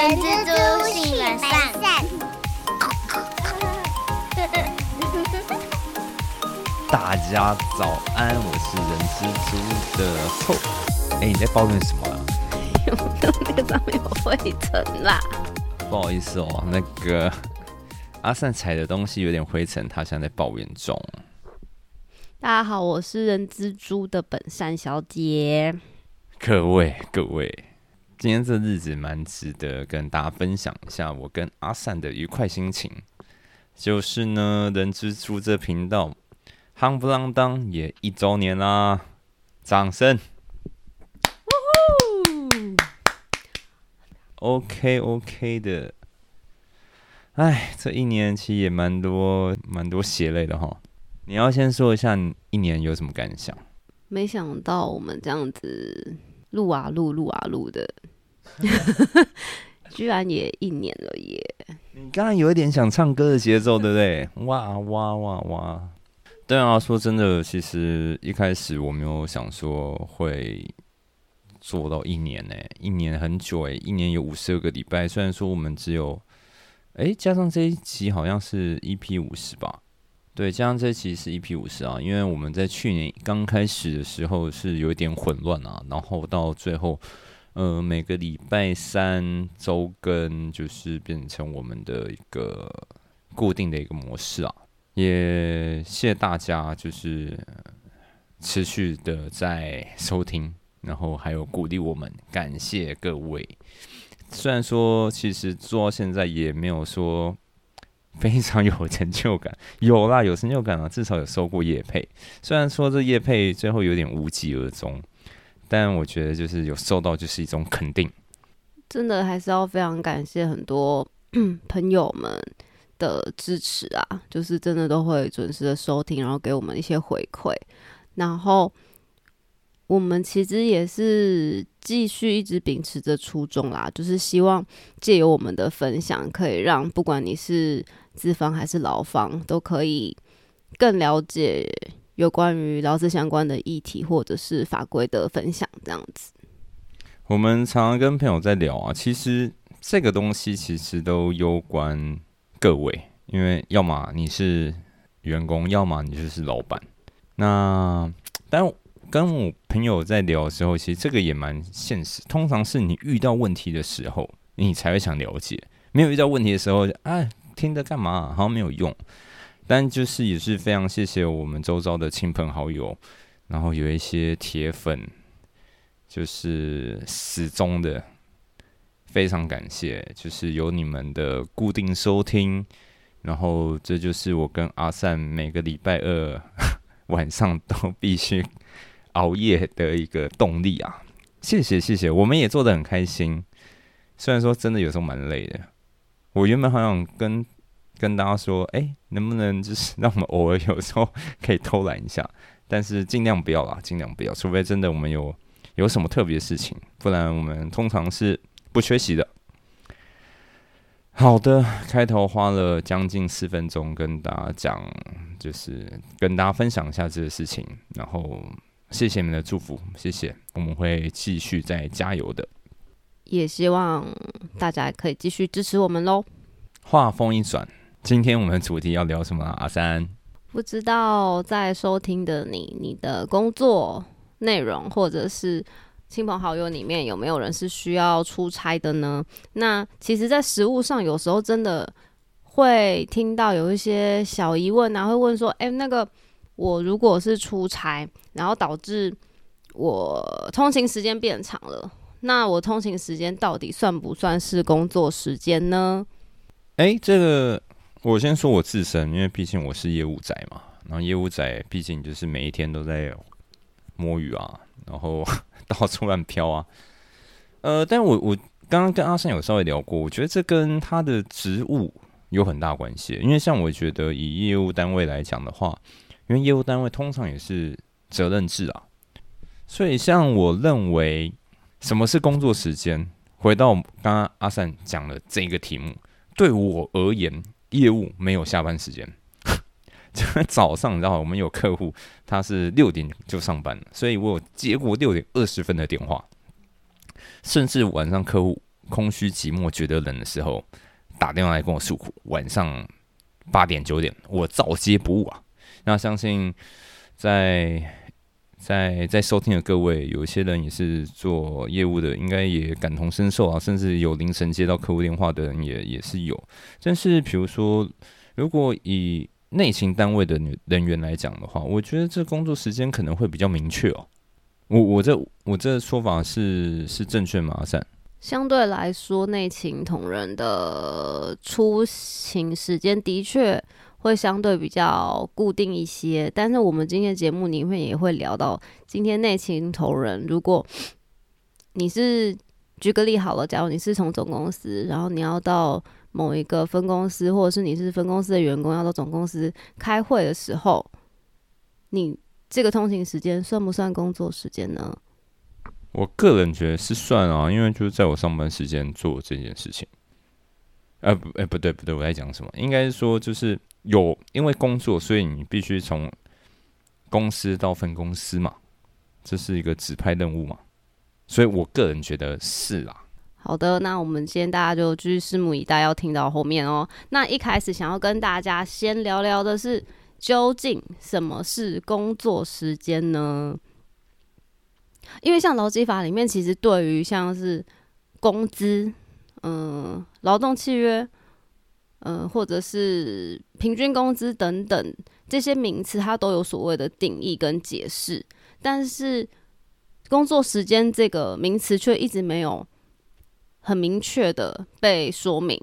人蜘蛛性本善。大家早安，我是人蜘蛛的后。哎，你在抱怨什么啊？有没有那个上面有灰尘啦？不好意思哦，那个阿善踩的东西有点灰尘，他现在在抱怨中。大家好，我是人蜘蛛的本善小姐。各位各位，今天这日子蛮值得跟大家分享一下我跟阿善的愉快心情。就是呢，人之初这频道夯不啷当也一周年啦，掌声！OK OK 的，哎，这一年其实也蛮多蛮多血泪的哈。你要先说一下你一年有什么感想？没想到我们这样子录啊录录啊录的，居然也一年了耶！你刚刚有一点想唱歌的节奏，对不对？哇哇哇哇！对啊，说真的，其实一开始我没有想说会做到一年呢、一年很久诶、一年有五十二个礼拜。虽然说我们只有，诶、加上这一集好像是 EP 五十吧？对，加上这一期是 EP 五十啊，因为我们在去年刚开始的时候是有一点混乱啊，然后到最后。呃，每个礼拜三周更就是变成我们的一个固定的一个模式啊，也谢谢大家就是持续的在收听，然后还有鼓励我们，感谢各位。虽然说其实做到现在也没有说非常有成就感，有啦，有成就感啊，至少有收过叶配。虽然说这叶配最后有点无疾而终。但我觉得就是有收到就是一种肯定，真的还是要非常感谢很多 朋友们的支持啊，就是真的都会准时的收听，然后给我们一些回馈，然后我们其实也是继续一直秉持着初衷啦，就是希望借由我们的分享，可以让不管你是资方还是劳方，都可以更了解。有关于劳资相关的议题或者是法规的分享，这样子。我们常常跟朋友在聊啊，其实这个东西其实都攸关各位，因为要么你是员工，要么你就是老板。那但跟我朋友在聊的时候，其实这个也蛮现实。通常是你遇到问题的时候，你才会想了解；没有遇到问题的时候，啊，听着干嘛？好像没有用。但就是也是非常谢谢我们周遭的亲朋好友，然后有一些铁粉，就是始终的，非常感谢，就是有你们的固定收听，然后这就是我跟阿善每个礼拜二 晚上都必须熬夜的一个动力啊！谢谢谢谢，我们也做得很开心，虽然说真的有时候蛮累的，我原本好想跟。跟大家说，哎，能不能就是让我们偶尔有时候可以偷懒一下，但是尽量不要啦，尽量不要，除非真的我们有有什么特别事情，不然我们通常是不缺席的。好的，开头花了将近四分钟跟大家讲，就是跟大家分享一下这个事情，然后谢谢你们的祝福，谢谢，我们会继续再加油的，也希望大家可以继续支持我们喽。话锋一转。今天我们主题要聊什么？阿三，不知道在收听的你，你的工作内容或者是亲朋好友里面有没有人是需要出差的呢？那其实，在实物上，有时候真的会听到有一些小疑问啊，会问说：“哎、欸，那个我如果是出差，然后导致我通勤时间变长了，那我通勤时间到底算不算是工作时间呢？”哎、这个。我先说我自身，因为毕竟我是业务仔嘛，然后业务仔毕竟就是每一天都在摸鱼啊，然后 到处乱飘啊。呃，但我我刚刚跟阿善有稍微聊过，我觉得这跟他的职务有很大关系。因为像我觉得以业务单位来讲的话，因为业务单位通常也是责任制啊，所以像我认为什么是工作时间，回到刚刚阿善讲的这个题目，对我而言。业务没有下班时间，就早上你知道我们有客户，他是六点就上班了，所以我有接过六点二十分的电话，甚至晚上客户空虚寂寞、觉得冷的时候，打电话来跟我诉苦。晚上八点九点，我照接不误啊。那相信在在在收听的各位，有一些人也是做业务的，应该也感同身受啊。甚至有凌晨接到客户电话的人也也是有。但是，比如说，如果以内勤单位的人员来讲的话，我觉得这工作时间可能会比较明确哦。我我这我这说法是是正确吗？善相对来说，内勤同仁的出勤时间的确会相对比较固定一些。但是我们今天节目里面也会聊到，今天内勤同仁，如果你是举个例好了，假如你是从总公司，然后你要到某一个分公司，或者是你是分公司的员工要到总公司开会的时候，你这个通勤时间算不算工作时间呢？我个人觉得是算啊，因为就是在我上班时间做这件事情。呃不，哎不对不对，我在讲什么？应该是说就是有因为工作，所以你必须从公司到分公司嘛，这是一个指派任务嘛，所以我个人觉得是啊。好的，那我们今天大家就继续拭目以待，要听到后面哦。那一开始想要跟大家先聊聊的是，究竟什么是工作时间呢？因为像劳基法里面，其实对于像是工资、嗯劳动契约、嗯或者是平均工资等等这些名词，它都有所谓的定义跟解释，但是工作时间这个名词却一直没有。很明确的被说明。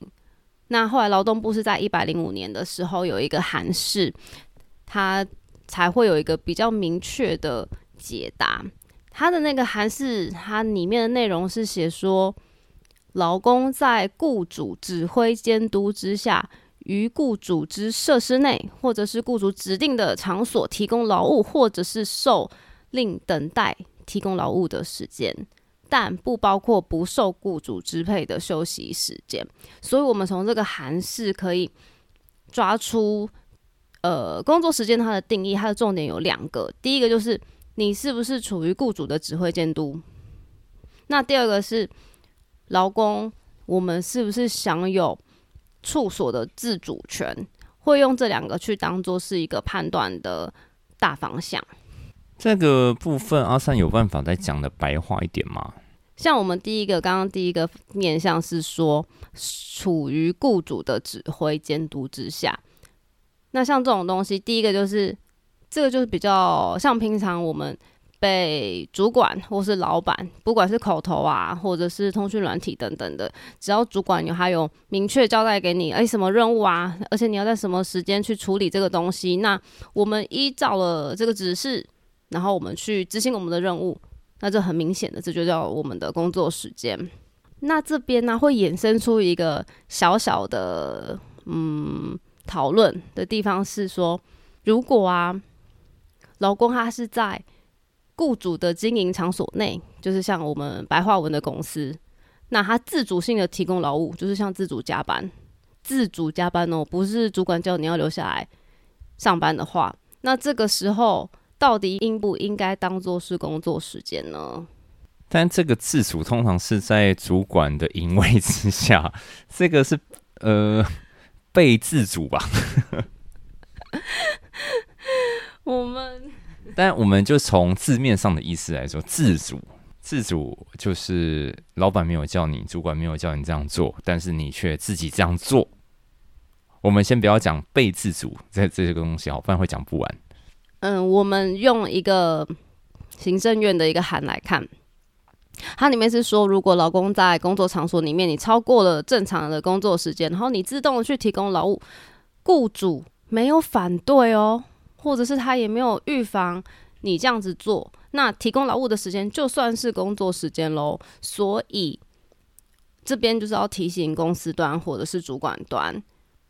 那后来劳动部是在一百零五年的时候有一个函释，它才会有一个比较明确的解答。它的那个函释，它里面的内容是写说，劳工在雇主指挥监督之下，于雇主之设施内，或者是雇主指定的场所提供劳务，或者是受令等待提供劳务的时间。但不包括不受雇主支配的休息时间，所以我们从这个函释可以抓出，呃，工作时间它的定义，它的重点有两个，第一个就是你是不是处于雇主的指挥监督，那第二个是劳工，我们是不是享有处所的自主权，会用这两个去当做是一个判断的大方向。这个部分阿三有办法再讲的白话一点吗？像我们第一个刚刚第一个面向是说处于雇主的指挥监督之下，那像这种东西，第一个就是这个就是比较像平常我们被主管或是老板，不管是口头啊，或者是通讯软体等等的，只要主管有还有明确交代给你，哎，什么任务啊，而且你要在什么时间去处理这个东西，那我们依照了这个指示。然后我们去执行我们的任务，那这很明显的，这就叫我们的工作时间。那这边呢，会衍生出一个小小的嗯讨论的地方是说，如果啊，老公他是在雇主的经营场所内，就是像我们白话文的公司，那他自主性的提供劳务，就是像自主加班，自主加班哦，不是主管叫你要留下来上班的话，那这个时候。到底应不应该当做是工作时间呢？但这个自主通常是在主管的淫威之下，这个是呃被自主吧？我们，但我们就从字面上的意思来说，自主自主就是老板没有叫你，主管没有叫你这样做，但是你却自己这样做。我们先不要讲被自主这这些个东西，好，不然会讲不完。嗯，我们用一个行政院的一个函来看，它里面是说，如果劳工在工作场所里面，你超过了正常的工作时间，然后你自动的去提供劳务，雇主没有反对哦，或者是他也没有预防你这样子做，那提供劳务的时间就算是工作时间喽。所以这边就是要提醒公司端或者是主管端，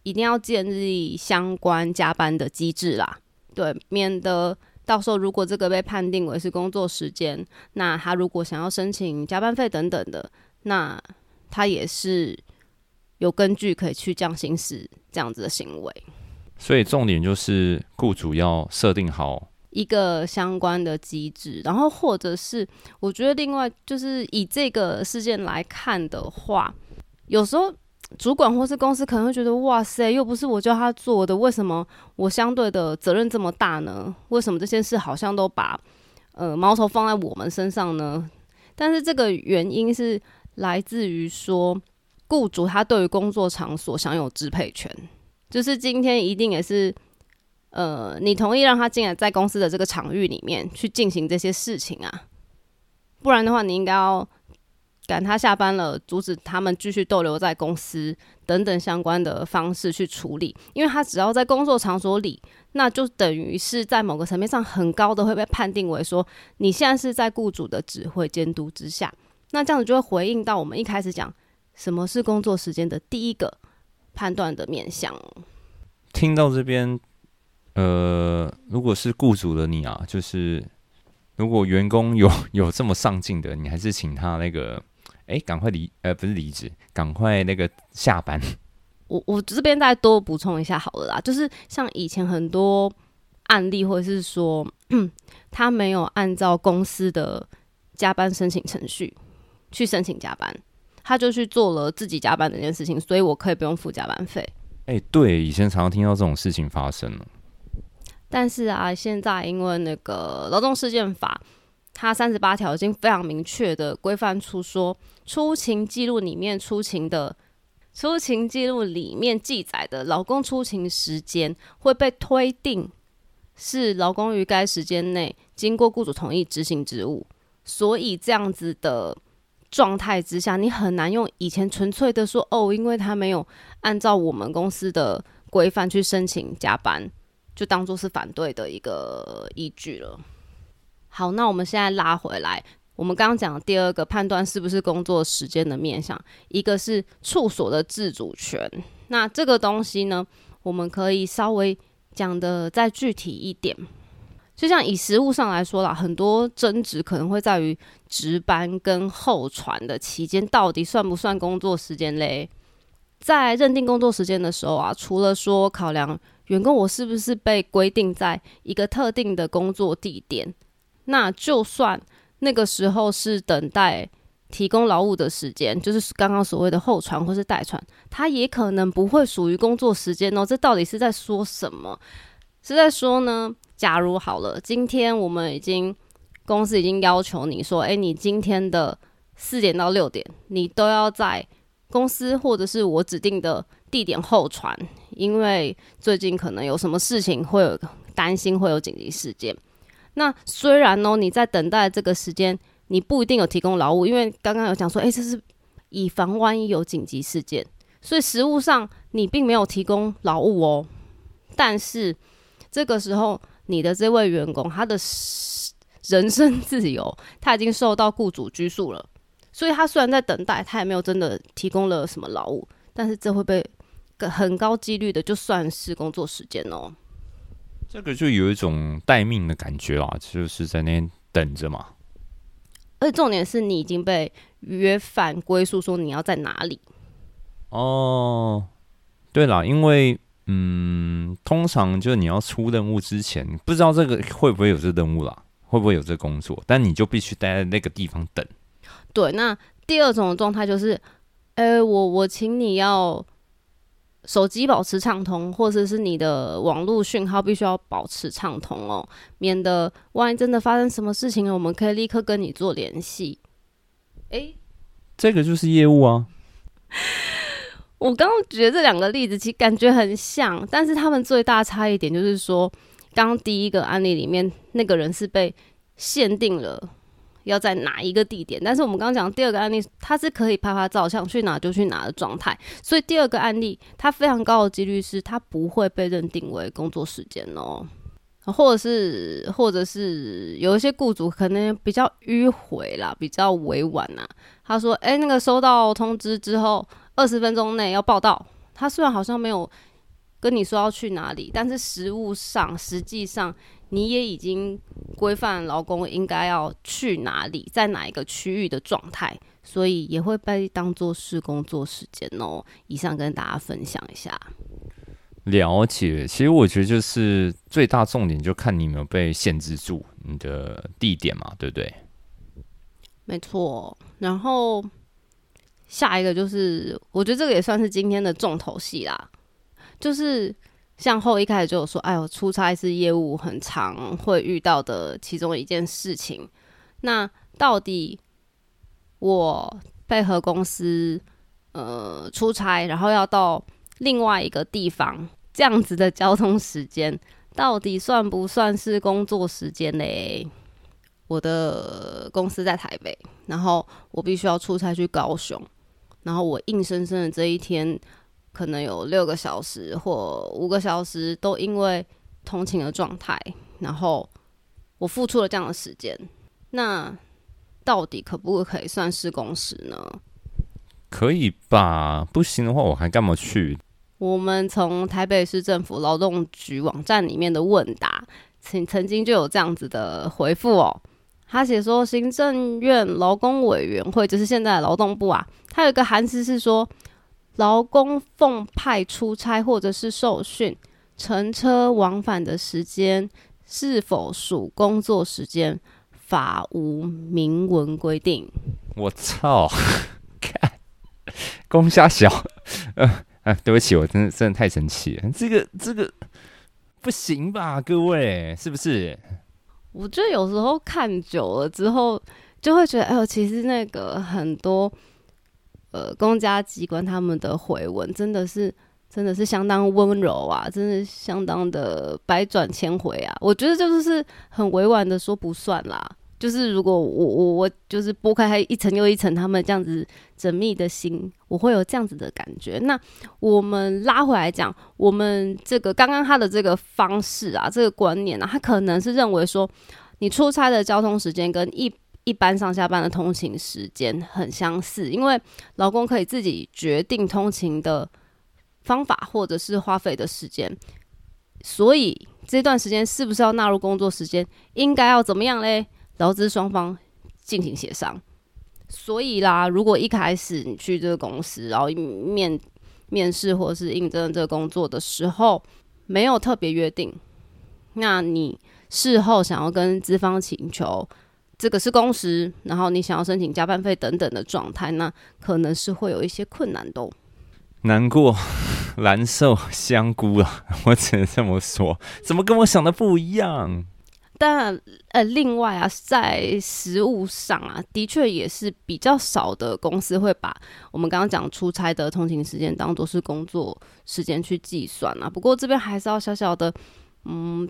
一定要建立相关加班的机制啦。对，免得到时候如果这个被判定为是工作时间，那他如果想要申请加班费等等的，那他也是有根据可以去降行使这样子的行为。所以重点就是雇主要设定好一个相关的机制，然后或者是我觉得另外就是以这个事件来看的话，有时候主管或是公司可能会觉得，哇塞，又不是我叫他做的，为什么我相对的责任这么大呢？为什么这件事好像都把呃矛头放在我们身上呢？但是这个原因是来自于说，雇主他对于工作场所享有支配权，就是今天一定也是。呃，你同意让他进来在公司的这个场域里面去进行这些事情啊？不然的话，你应该要赶他下班了，阻止他们继续逗留在公司等等相关的方式去处理。因为他只要在工作场所里，那就等于是在某个层面上很高的会被判定为说你现在是在雇主的指挥监督之下。那这样子就会回应到我们一开始讲什么是工作时间的第一个判断的面向。听到这边。呃，如果是雇主的你啊，就是如果员工有 有这么上进的，你还是请他那个，哎，赶快离，呃，不是离职，赶快那个下班。我我这边再多补充一下好了啦，就是像以前很多案例，或者是说 他没有按照公司的加班申请程序去申请加班，他就去做了自己加班的这件事情，所以我可以不用付加班费。哎，对，以前常常听到这种事情发生了。但是啊，现在因为那个劳动事件法，它三十八条已经非常明确的规范出说，出勤记录里面出勤的出勤记录里面记载的劳工出勤时间会被推定是劳工于该时间内经过雇主同意执行职务，所以这样子的状态之下，你很难用以前纯粹的说哦，因为他没有按照我们公司的规范去申请加班。就当做是反对的一个依据了。好，那我们现在拉回来，我们刚刚讲第二个判断是不是工作时间的面向，一个是处所的自主权。那这个东西呢，我们可以稍微讲的再具体一点。就像以实物上来说啦，很多争执可能会在于值班跟候传的期间到底算不算工作时间嘞？在认定工作时间的时候啊，除了说考量。员工，我是不是被规定在一个特定的工作地点？那就算那个时候是等待提供劳务的时间，就是刚刚所谓的候传或是待传，它也可能不会属于工作时间哦。这到底是在说什么？是在说呢？假如好了，今天我们已经公司已经要求你说，诶，你今天的四点到六点，你都要在公司或者是我指定的地点候传。因为最近可能有什么事情会有担心，会有紧急事件。那虽然呢，你在等待这个时间，你不一定有提供劳务，因为刚刚有讲说，诶，这是以防万一有紧急事件，所以实物上你并没有提供劳务哦。但是这个时候，你的这位员工他的人身自由他已经受到雇主拘束了，所以他虽然在等待，他也没有真的提供了什么劳务，但是这会被。个很高几率的，就算是工作时间哦。这个就有一种待命的感觉啊，就是在那边等着嘛。而且重点是你已经被约反归宿，说你要在哪里。哦，对了，因为嗯，通常就是你要出任务之前，不知道这个会不会有这任务啦，会不会有这工作，但你就必须待在那个地方等。对，那第二种状态就是，呃，我我请你要。手机保持畅通，或者是你的网络讯号必须要保持畅通哦，免得万一真的发生什么事情了，我们可以立刻跟你做联系。诶，这个就是业务啊。我刚刚觉得这两个例子其实感觉很像，但是他们最大差异点就是说，刚刚第一个案例里面那个人是被限定了。要在哪一个地点？但是我们刚刚讲第二个案例，他是可以拍拍照，想去哪就去哪的状态。所以第二个案例，他非常高的几率是他不会被认定为工作时间哦，或者是或者是有一些雇主可能比较迂回啦，比较委婉呐。他说：“哎，那个收到通知之后，二十分钟内要报到。”他虽然好像没有跟你说要去哪里，但是实物上实际上。你也已经规范劳工应该要去哪里，在哪一个区域的状态，所以也会被当做是工作时间哦。以上跟大家分享一下。了解，其实我觉得就是最大重点就看你有没有被限制住你的地点嘛，对不对？没错。然后下一个就是，我觉得这个也算是今天的重头戏啦，就是向后一开始就有说，哎呦，出差是业务很常会遇到的其中一件事情。那到底我配合公司呃出差，然后要到另外一个地方？这样子的交通时间到底算不算是工作时间嘞？我的公司在台北，然后我必须要出差去高雄，然后我硬生生的这一天可能有六个小时或五个小时都因为通勤的状态，然后我付出了这样的时间，那到底可不可以算是工时呢？可以吧？不行的话，我还干嘛去？我们从台北市政府劳动局网站里面的问答，曾曾经就有这样子的回复哦。他写说，行政院劳工委员会就是现在的劳动部啊，它有一个函词是说，劳工奉派出差或者是受训，乘车往返的时间是否属工作时间，法无明文规定。我操，看，公虾小，呃。哎，对不起，我真的真的太生气了。这个这个不行吧，各位是不是？我觉得有时候看久了之后，就会觉得，哎呦，其实那个很多呃公家机关他们的回文真的是真的是相当温柔啊，真的相当的百转千回啊。我觉得就是很委婉的说不算啦。就是如果我我我就是拨开一层又一层，他们这样子缜密的心，我会有这样子的感觉。那我们拉回来讲，我们这个刚刚他的这个方式啊，这个观念啊，他可能是认为说，你出差的交通时间跟一一般上下班的通勤时间很相似，因为老公可以自己决定通勤的方法或者是花费的时间，所以这段时间是不是要纳入工作时间，应该要怎么样嘞？劳资双方进行协商，所以啦，如果一开始你去这个公司，然后面面试或者是应征这个工作的时候没有特别约定，那你事后想要跟资方请求这个是工时，然后你想要申请加班费等等的状态，那可能是会有一些困难的。难过，难受，香菇啊！我只能这么说，怎么跟我想的不一样？但呃，另外啊，在实物上啊，的确也是比较少的公司会把我们刚刚讲出差的通勤时间当做是工作时间去计算啊。不过这边还是要小小的嗯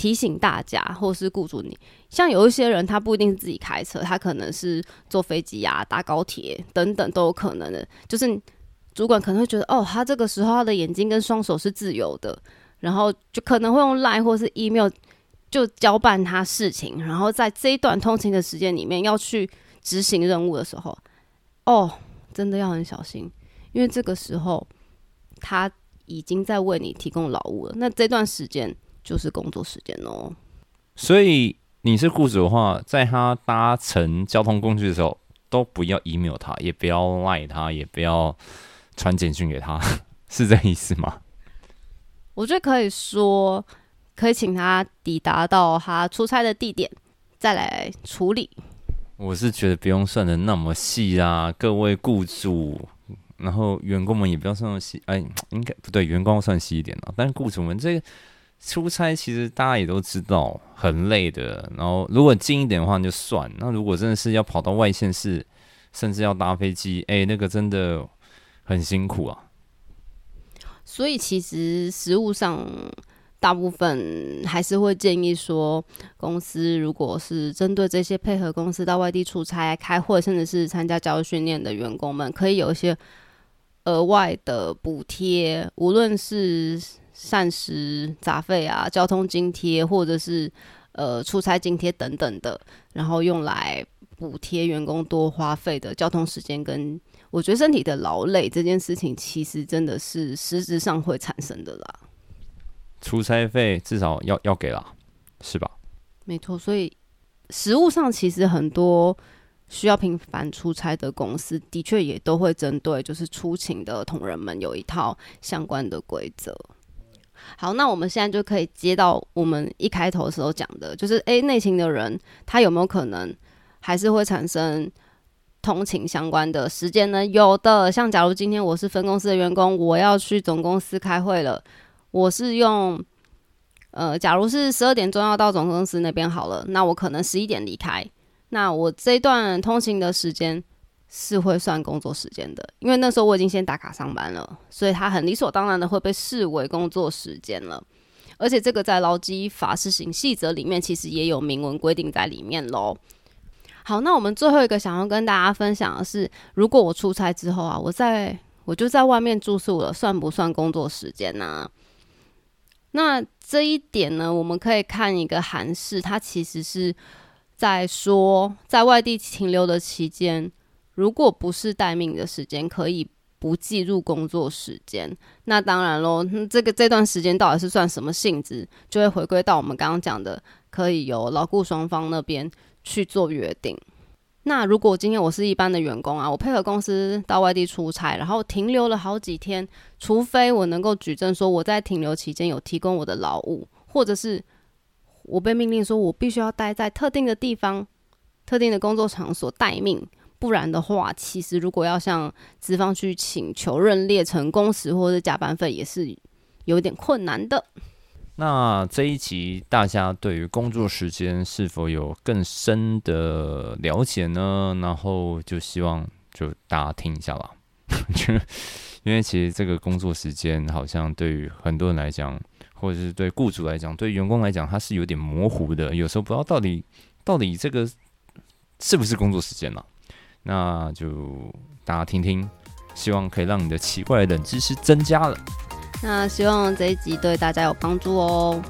提醒大家，或是雇主你，像有一些人他不一定是自己开车，他可能是坐飞机啊、搭高铁等等都有可能的。就是主管可能会觉得，哦，他这个时候他的眼睛跟双手是自由的，然后就可能会用 Line 或是 email。就交办他事情，然后在这一段通勤的时间里面要去执行任务的时候，哦，真的要很小心，因为这个时候他已经在为你提供劳务了。那这段时间就是工作时间哦。所以你是雇主的话，在他搭乘交通工具的时候，都不要 email 他，也不要赖他，也不要传简讯给他，是这意思吗？我觉得可以说。可以请他抵达到他出差的地点，再来处理。我是觉得不用算的那么细啊，各位雇主，然后员工们也不要算那么细。哎，应该不对，员工算细一点了。但是雇主们这个出差，其实大家也都知道很累的。然后如果近一点的话就算，那如果真的是要跑到外县市，甚至要搭飞机，哎，那个真的很辛苦啊。所以其实实物上。大部分还是会建议说，公司如果是针对这些配合公司到外地出差、开会，甚至是参加教育训练的员工们，可以有一些额外的补贴，无论是膳食杂费啊、交通津贴，或者是呃出差津贴等等的，然后用来补贴员工多花费的交通时间跟我觉得身体的劳累这件事情，其实真的是实质上会产生的啦。出差费至少要要给了，是吧？没错，所以实物上其实很多需要频繁出差的公司，的确也都会针对就是出勤的同仁们有一套相关的规则。好，那我们现在就可以接到我们一开头的时候讲的，就是诶，内勤的人他有没有可能还是会产生通勤相关的时间呢？有的，像假如今天我是分公司的员工，我要去总公司开会了，我是用呃，假如是十二点钟要到总公司那边好了，那我可能十一点离开，那我这段通勤的时间。是会算工作时间的，因为那时候我已经先打卡上班了，所以它很理所当然的会被视为工作时间了。而且这个在劳基法施行细则里面其实也有明文规定在里面喽。好，那我们最后一个想要跟大家分享的是，如果我出差之后啊，我在我就在外面住宿了，算不算工作时间呢？那这一点呢，我们可以看一个函式，它其实是在说在外地停留的期间。如果不是待命的时间，可以不计入工作时间。那当然喽，这个这段时间到底是算什么性质，就会回归到我们刚刚讲的，可以由劳雇双方那边去做约定。那如果今天我是一般的员工啊，我配合公司到外地出差，然后停留了好几天，除非我能够举证说我在停留期间有提供我的劳务，或者是我被命令说我必须要待在特定的地方、特定的工作场所待命。不然的话，其实如果要向资方去请求认列成工时或者加班费，也是有点困难的。那这一集大家对于工作时间是否有更深的了解呢？然后就希望就大家听一下啦。因为其实这个工作时间好像对于很多人来讲，或者是对雇主来讲，对员工来讲，它是有点模糊的。有时候不知道到底到底这个是不是工作时间了。那就大家听听，希望可以让你的奇怪的冷知识增加了。那希望这一集对大家有帮助哦。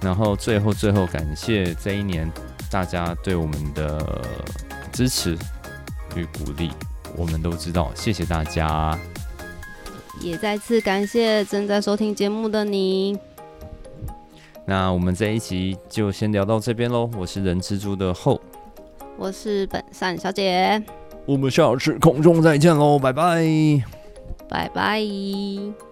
然后最后最后感谢这一年大家对我们的支持与鼓励，我们都知道，谢谢大家。也再次感谢正在收听节目的你。那我们这一集就先聊到这边喽。我是人蜘蛛的后。我是本善小姐，我们下次空中再见喽，拜拜，拜拜。